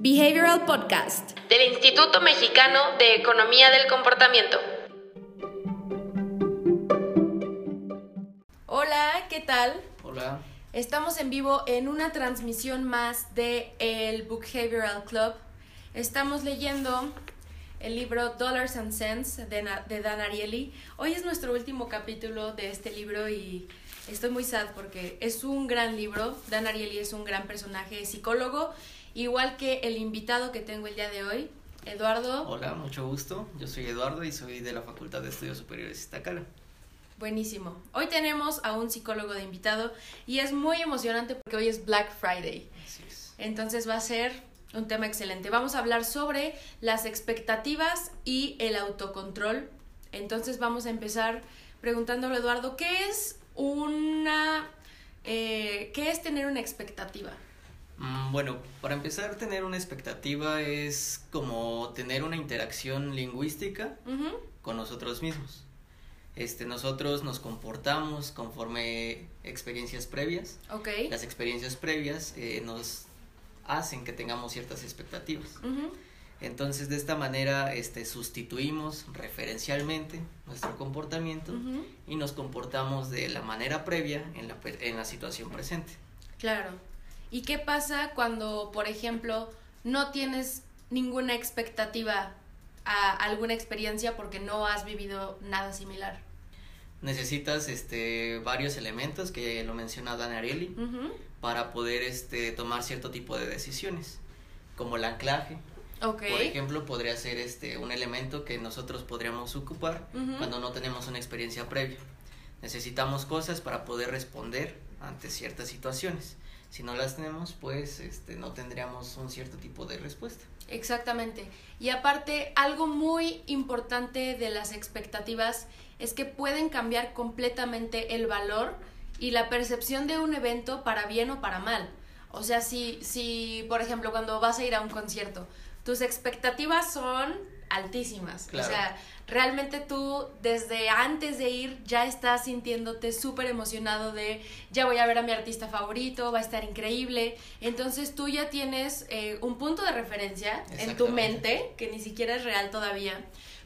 Behavioral Podcast del Instituto Mexicano de Economía del Comportamiento. Hola, ¿qué tal? Hola. Estamos en vivo en una transmisión más de el Behavioral Club. Estamos leyendo el libro Dollars and Cents de, de Dan Ariely. Hoy es nuestro último capítulo de este libro y estoy muy sad porque es un gran libro. Dan Ariely es un gran personaje, psicólogo, igual que el invitado que tengo el día de hoy, Eduardo. Hola, mucho gusto. Yo soy Eduardo y soy de la Facultad de Estudios Superiores Iztacala. Buenísimo. Hoy tenemos a un psicólogo de invitado y es muy emocionante porque hoy es Black Friday. Así es. Entonces va a ser un tema excelente. Vamos a hablar sobre las expectativas y el autocontrol. Entonces vamos a empezar preguntándole a Eduardo, ¿qué es una... Eh, ¿Qué es tener una expectativa? Mm, bueno, para empezar, tener una expectativa es como tener una interacción lingüística con nosotros mismos. Este, nosotros nos comportamos conforme experiencias previas. Ok. Las experiencias previas eh, nos hacen que tengamos ciertas expectativas. Entonces, de esta manera, este, sustituimos referencialmente nuestro comportamiento y nos comportamos de la manera previa en la, en la situación presente. Claro. ¿Y qué pasa cuando, por ejemplo, no tienes ninguna expectativa a alguna experiencia porque no has vivido nada similar? Necesitas este, varios elementos que lo menciona Dan Ariely para poder este, tomar cierto tipo de decisiones, como el anclaje. Okay. Por ejemplo, podría ser este, un elemento que nosotros podríamos ocupar cuando no tenemos una experiencia previa. Necesitamos cosas para poder responder ante ciertas situaciones. Si no las tenemos, pues este, no tendríamos un cierto tipo de respuesta. Exactamente. Y aparte, algo muy importante de las expectativas es que pueden cambiar completamente el valor y la percepción de un evento para bien o para mal. O sea, si, si por ejemplo, cuando vas a ir a un concierto, tus expectativas son altísimas. O sea, realmente tú desde antes de ir ya estás sintiéndote súper emocionado de ya voy a ver a mi artista favorito, va a estar increíble. Entonces tú ya tienes eh, un punto de referencia en tu mente, que ni siquiera es real todavía.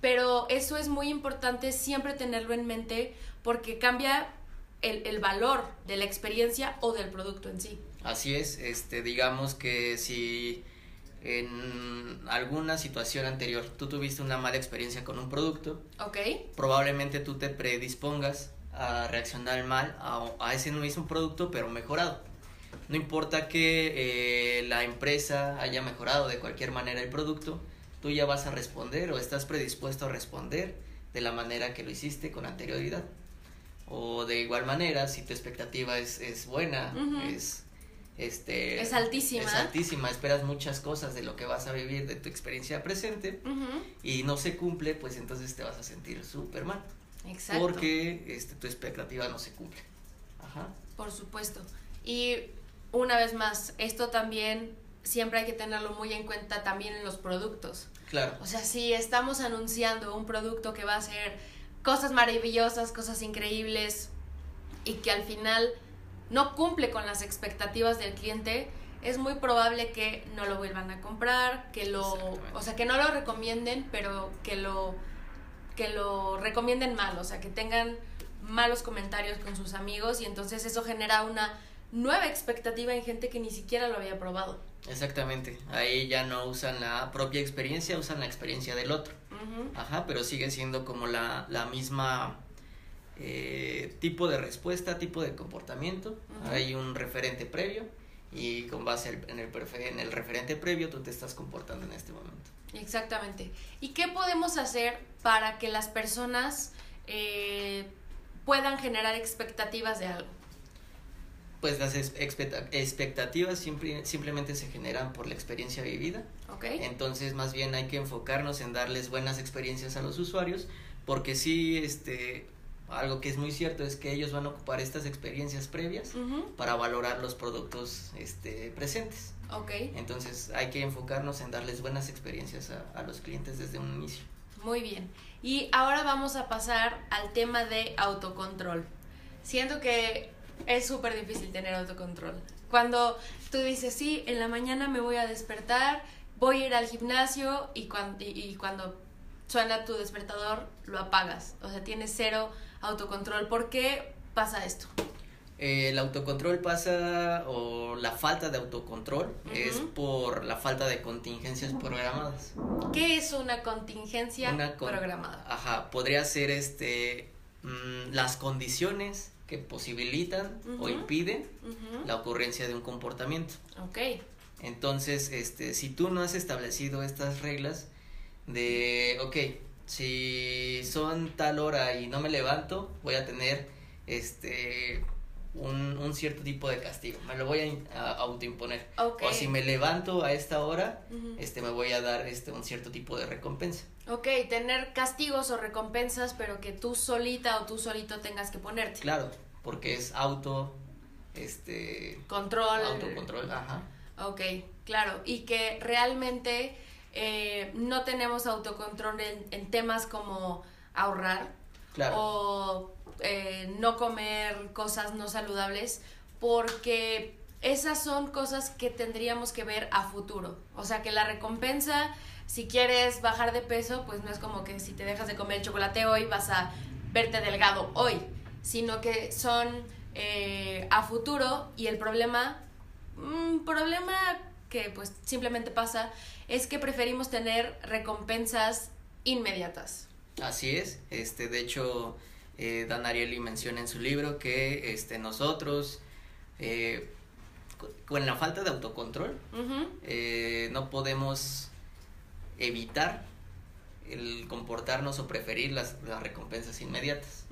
Pero eso es muy importante siempre tenerlo en mente porque cambia el, el valor de la experiencia o del producto en sí. Así es, este, digamos que si en alguna situación anterior tú tuviste una mala experiencia con un producto, okay. probablemente tú te predispongas a reaccionar mal a, a ese mismo producto, pero mejorado. No importa que eh, la empresa haya mejorado de cualquier manera el producto, tú ya vas a responder o estás predispuesto a responder de la manera que lo hiciste con anterioridad. O de igual manera, si tu expectativa es, es buena, es este es altísima. es altísima esperas muchas cosas de lo que vas a vivir de tu experiencia presente y no se cumple pues entonces te vas a sentir súper mal. Exacto. porque este tu expectativa no se cumple. Ajá. por supuesto. Y una vez más esto también siempre hay que tenerlo muy en cuenta también en los productos. Claro. O sea si estamos anunciando un producto que va a ser cosas maravillosas cosas increíbles y que al final no cumple con las expectativas del cliente, es muy probable que no lo vuelvan a comprar, que lo, o sea, que no lo recomienden, pero que lo que lo recomienden mal, o sea, que tengan malos comentarios con sus amigos y entonces eso genera una nueva expectativa en gente que ni siquiera lo había probado. Exactamente, ahí ya no usan la propia experiencia, usan la experiencia del otro. Ajá, pero sigue siendo como la, la misma eh, tipo de respuesta, tipo de comportamiento. Hay un referente previo y con base en el, en el referente previo tú te estás comportando en este momento. Exactamente. ¿Y qué podemos hacer para que las personas eh, puedan generar expectativas de algo? Pues las expectativas simplemente se generan por la experiencia vivida. Okay. Entonces, más bien hay que enfocarnos en darles buenas experiencias a los usuarios, porque sí, este, algo que es muy cierto es que ellos van a ocupar estas experiencias previas para valorar los productos este, presentes. Ok. Entonces hay que enfocarnos en darles buenas experiencias a, a los clientes desde un inicio. Muy bien. Y ahora vamos a pasar al tema de autocontrol. Siento que es súper difícil tener autocontrol. Cuando tú dices, sí, en la mañana me voy a despertar, voy a ir al gimnasio y cuando, y, cuando suena tu despertador, lo apagas. O sea, tienes cero autocontrol. ¿Por qué pasa esto? Eh, el autocontrol pasa, o la falta de autocontrol, es por la falta de contingencias programadas. ¿Qué es una contingencia programada? Ajá, podría ser este mm, las condiciones que posibilitan o impiden la ocurrencia de un comportamiento. Ok. Entonces, este, si tú no has establecido estas reglas de, ok, si son tal hora y no me levanto, voy a tener este un, un cierto tipo de castigo, me lo voy a, autoimponer. O si me levanto a esta hora, este me voy a dar este un cierto tipo de recompensa. Ok, tener castigos o recompensas, pero que tú solita o tú solito tengas que ponerte. Claro, porque es auto, este... Control. Autocontrol, ajá. Ok, claro, y que realmente eh, no tenemos autocontrol en, en temas como ahorrar claro. o eh, no comer cosas no saludables, porque esas son cosas que tendríamos que ver a futuro. O sea, que la recompensa, si quieres bajar de peso, pues no es como que si te dejas de comer chocolate hoy vas a verte delgado hoy, sino que son eh, a futuro y el problema, un mm, problema que pues simplemente pasa, es que preferimos tener recompensas inmediatas. Así es, este, de hecho, eh, Dan Ariely menciona en su libro que este, nosotros, eh, con la falta de autocontrol, eh, no podemos evitar el comportarnos o preferir las, las recompensas inmediatas.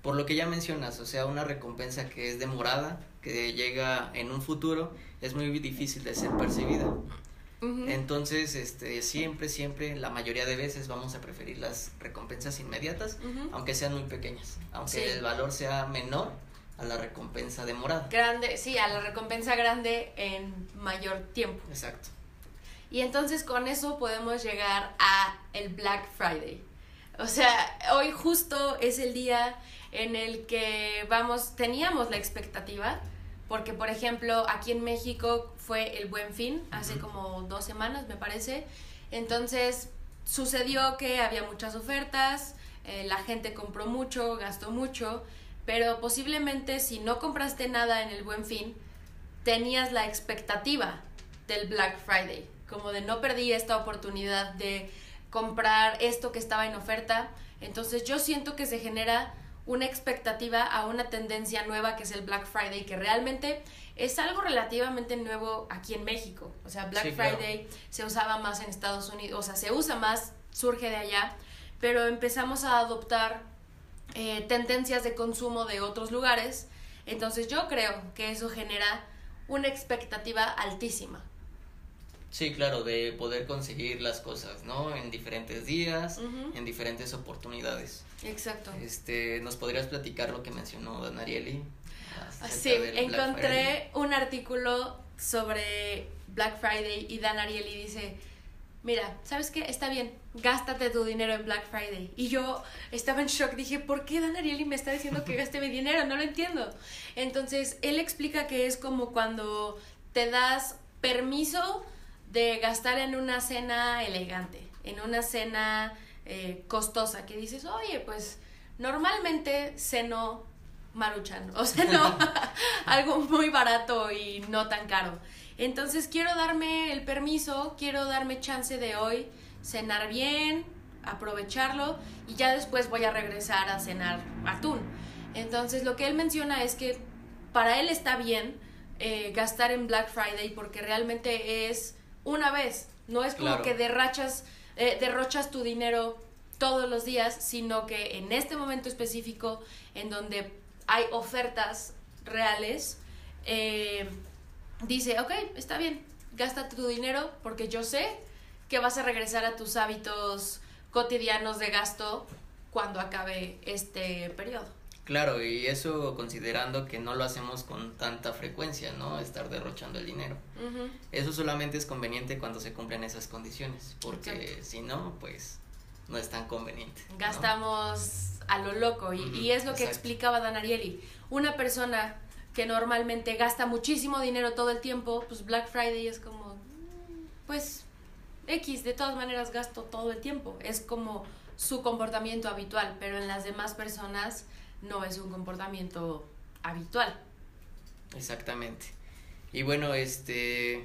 Por lo que ya mencionas, o sea, una recompensa que es demorada, que llega en un futuro, es muy difícil de ser percibida. Entonces, este, siempre, siempre, la mayoría de veces vamos a preferir las recompensas inmediatas, aunque sean muy pequeñas, aunque el valor sea menor a la recompensa demorada. Grande, sí, a la recompensa grande en mayor tiempo. Exacto. Y entonces con eso podemos llegar a el Black Friday. O sea, hoy justo es el día en el que vamos, teníamos la expectativa porque por ejemplo aquí en México fue el buen fin, hace como dos semanas me parece, entonces sucedió que había muchas ofertas, eh, la gente compró mucho, gastó mucho, pero posiblemente si no compraste nada en el buen fin, tenías la expectativa del Black Friday, como de no perdí esta oportunidad de comprar esto que estaba en oferta, entonces yo siento que se genera una expectativa a una tendencia nueva que es el Black Friday, que realmente es algo relativamente nuevo aquí en México. O sea, Black Friday se usaba más en Estados Unidos, o sea, se usa más, surge de allá, pero empezamos a adoptar eh, tendencias de consumo de otros lugares. Entonces yo creo que eso genera una expectativa altísima. Sí, claro, de poder conseguir las cosas, ¿no? En diferentes días, en diferentes oportunidades. Exacto. Este, ¿nos podrías platicar lo que mencionó Don Ariely? Sí, encontré un artículo sobre Black Friday y Dan Ariely dice, mira, ¿sabes qué? Está bien, gástate tu dinero en Black Friday. Y yo estaba en shock, dije, ¿por qué Dan Ariely me está diciendo que gaste mi dinero? No lo entiendo. Entonces, él explica que es como cuando te das permiso de gastar en una cena elegante, en una cena eh, costosa, que dices, oye, pues normalmente ceno maruchan, o sea, no, algo muy barato y no tan caro. Entonces quiero darme el permiso, quiero darme chance de hoy cenar bien, aprovecharlo y ya después voy a regresar a cenar atún. Entonces lo que él menciona es que para él está bien eh, gastar en Black Friday porque realmente es una vez. No es como que derrachas, eh, derrochas tu dinero todos los días, sino que en este momento específico, en donde hay ofertas reales, eh, dice, ok, está bien, gasta tu dinero porque yo sé que vas a regresar a tus hábitos cotidianos de gasto cuando acabe este periodo. Claro, y eso considerando que no lo hacemos con tanta frecuencia, ¿no? Estar derrochando el dinero. Eso solamente es conveniente cuando se cumplen esas condiciones, porque si no, pues no es tan conveniente. Gastamos a lo loco, y, es lo que explicaba Dan Ariely. Una persona que normalmente gasta muchísimo dinero todo el tiempo, pues Black Friday es como, pues X, de todas maneras gasto todo el tiempo. Es como su comportamiento habitual, pero en las demás personas no es un comportamiento habitual. Exactamente. Y bueno, este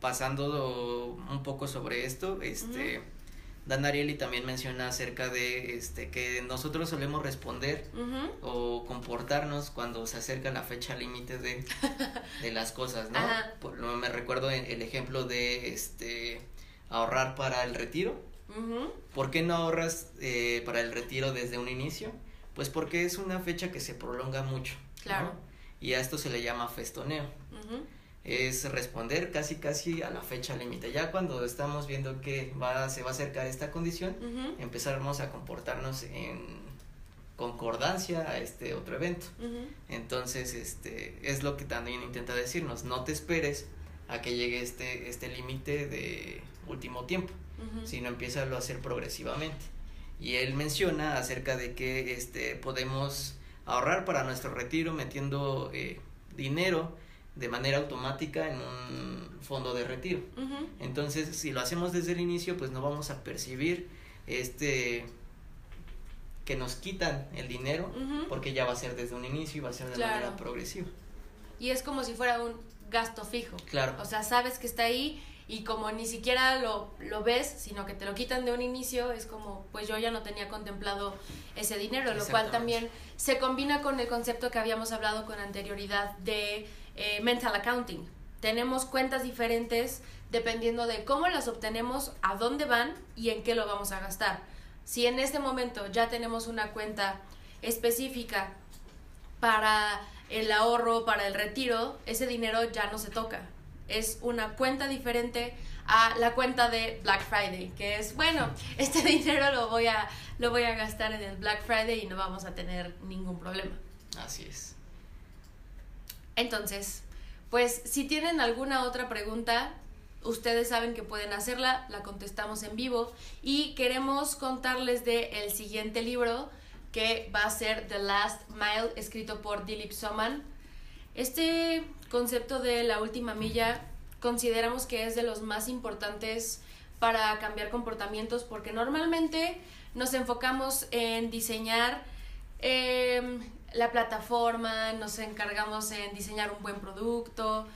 pasando un poco sobre esto, este Dan Ariely también menciona acerca de este que nosotros solemos responder o comportarnos cuando se acerca la fecha límite de, de, las cosas, ¿no? Por, me recuerdo el ejemplo de este ahorrar para el retiro. ¿Por qué no ahorras eh, para el retiro desde un inicio? Pues porque es una fecha que se prolonga mucho. Claro. Y a esto se le llama festoneo es responder casi casi a la fecha límite. Ya cuando estamos viendo que va, se va a acercar esta condición, empezaremos a comportarnos en concordancia a este otro evento. Entonces, este es lo que también intenta decirnos, no te esperes a que llegue este este límite de último tiempo, sino empieza a hacer progresivamente. Y él menciona acerca de que este podemos ahorrar para nuestro retiro metiendo eh, dinero de manera automática en un fondo de retiro. Entonces, si lo hacemos desde el inicio, pues no vamos a percibir este que nos quitan el dinero, porque ya va a ser desde un inicio y va a ser de manera progresiva. Y es como si fuera un gasto fijo. Claro. O sea, sabes que está ahí y como ni siquiera lo, lo ves, sino que te lo quitan de un inicio, es como, pues yo ya no tenía contemplado ese dinero, lo cual también se combina con el concepto que habíamos hablado con anterioridad de eh, mental accounting. Tenemos cuentas diferentes dependiendo de cómo las obtenemos, a dónde van y en qué lo vamos a gastar. Si en este momento ya tenemos una cuenta específica para el ahorro, para el retiro, ese dinero ya no se toca. Es una cuenta diferente a la cuenta de Black Friday, que es, bueno, este dinero lo voy a, lo voy a gastar en el Black Friday y no vamos a tener ningún problema. Así es. Entonces, pues si tienen alguna otra pregunta, ustedes saben que pueden hacerla, la contestamos en vivo y queremos contarles de el siguiente libro que va a ser The Last Mile escrito por Dilip Soman. Este concepto de la última milla consideramos que es de los más importantes para cambiar comportamientos porque normalmente nos enfocamos en diseñar eh, la plataforma, nos encargamos en diseñar un buen producto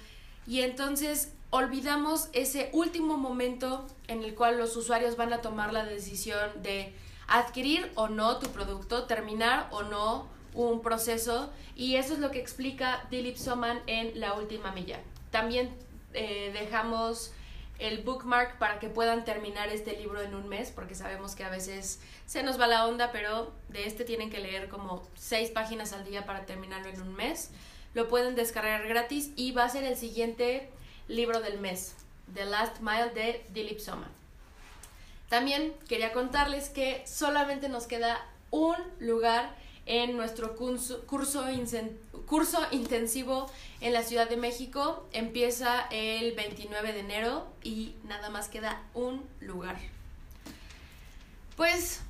y entonces olvidamos ese último momento en el cual los usuarios van a tomar la decisión de adquirir o no tu producto, terminar o no un proceso y eso es lo que explica Dilip Soman en La Última Milla. También eh, dejamos el bookmark para que puedan terminar este libro en un mes, porque sabemos que a veces se nos va la onda, pero de este tienen que leer como seis páginas al día para terminarlo en un mes. Lo pueden descargar gratis y va a ser el siguiente libro del mes, The Last Mile de Dilip Soma. También quería contarles que solamente nos queda un lugar en nuestro curso, curso, curso intensivo en la Ciudad de México. Empieza el 29 de enero y nada más queda un lugar. Pues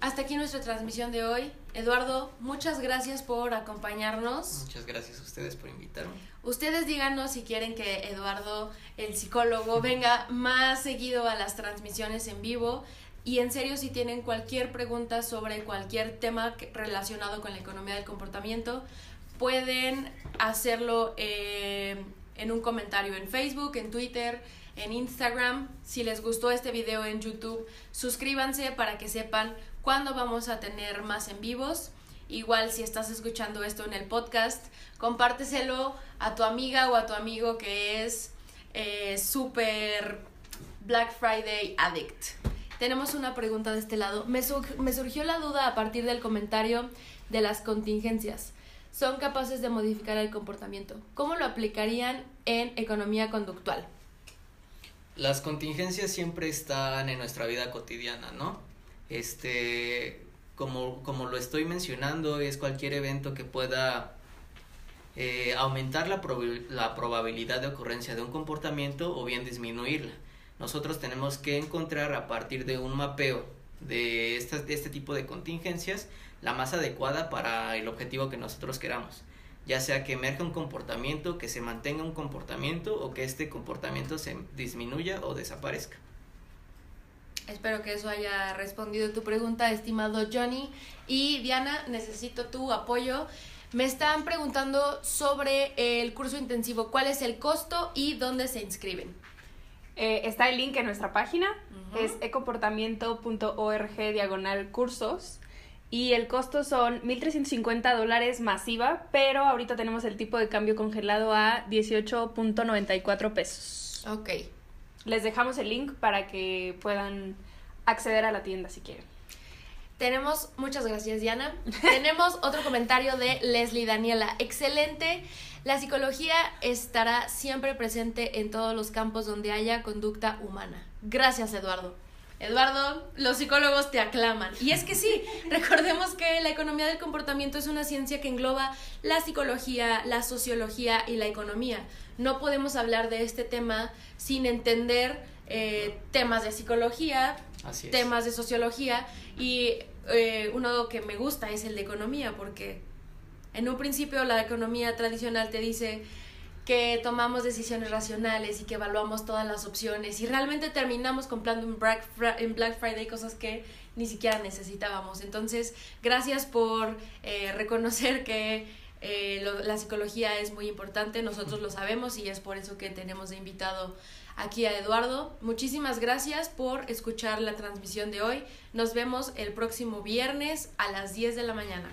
hasta aquí nuestra transmisión de hoy. Eduardo, muchas gracias por acompañarnos. Muchas gracias a ustedes por invitarme. Ustedes díganos si quieren que Eduardo, el psicólogo, venga más seguido a las transmisiones en vivo. Y en serio, si tienen cualquier pregunta sobre cualquier tema relacionado con la economía del comportamiento, pueden hacerlo eh, en un comentario en Facebook, en Twitter, en Instagram. Si les gustó este video en YouTube, suscríbanse para que sepan cuándo vamos a tener más en vivos. Igual si estás escuchando esto en el podcast, compárteselo a tu amiga o a tu amigo que es eh, súper Black Friday addict. Tenemos una pregunta de este lado. Me, me surgió la duda a partir del comentario de las contingencias. Son capaces de modificar el comportamiento. ¿Cómo lo aplicarían en economía conductual? Las contingencias siempre están en nuestra vida cotidiana, ¿no? Este, como, como lo estoy mencionando, es cualquier evento que pueda eh, aumentar la, la probabilidad de ocurrencia de un comportamiento o bien disminuirla nosotros tenemos que encontrar a partir de un mapeo de, este tipo de contingencias la más adecuada para el objetivo que nosotros queramos. ya sea que emerja un comportamiento, que se mantenga un comportamiento o que este comportamiento se disminuya o desaparezca. Espero que eso haya respondido tu pregunta, estimado Johnny. Y Diana, necesito tu apoyo. Me están preguntando sobre el curso intensivo, cuál es el costo y dónde se inscriben. Eh, está el link en nuestra página, es ecomportamiento.org diagonal cursos. Y el costo son 1.350 dólares masiva, pero ahorita tenemos el tipo de cambio congelado a 18.94 pesos. Ok. Les dejamos el link para que puedan acceder a la tienda si quieren. Tenemos, muchas gracias Diana. Tenemos otro comentario de Leslie Daniela. Excelente. La psicología estará siempre presente en todos los campos donde haya conducta humana. Gracias Eduardo. Eduardo, los psicólogos te aclaman. Y es que sí, recordemos que la economía del comportamiento es una ciencia que engloba la psicología, la sociología y la economía. No podemos hablar de este tema sin entender eh, temas de psicología, temas de sociología y eh, uno que me gusta es el de economía porque en un principio la economía tradicional te dice que tomamos decisiones racionales y que evaluamos todas las opciones y realmente terminamos comprando en Black, Friday cosas que ni siquiera necesitábamos. Entonces, gracias por eh, reconocer que eh, la psicología es muy importante, nosotros lo sabemos y es por eso que tenemos de invitado aquí a Eduardo. Muchísimas gracias por escuchar la transmisión de hoy. Nos vemos el próximo viernes a las 10 de la mañana.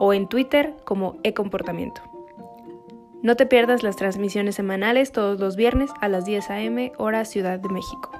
o en Twitter como eComportamiento. No te pierdas las transmisiones semanales todos los viernes a las 10 a.m. hora Ciudad de México.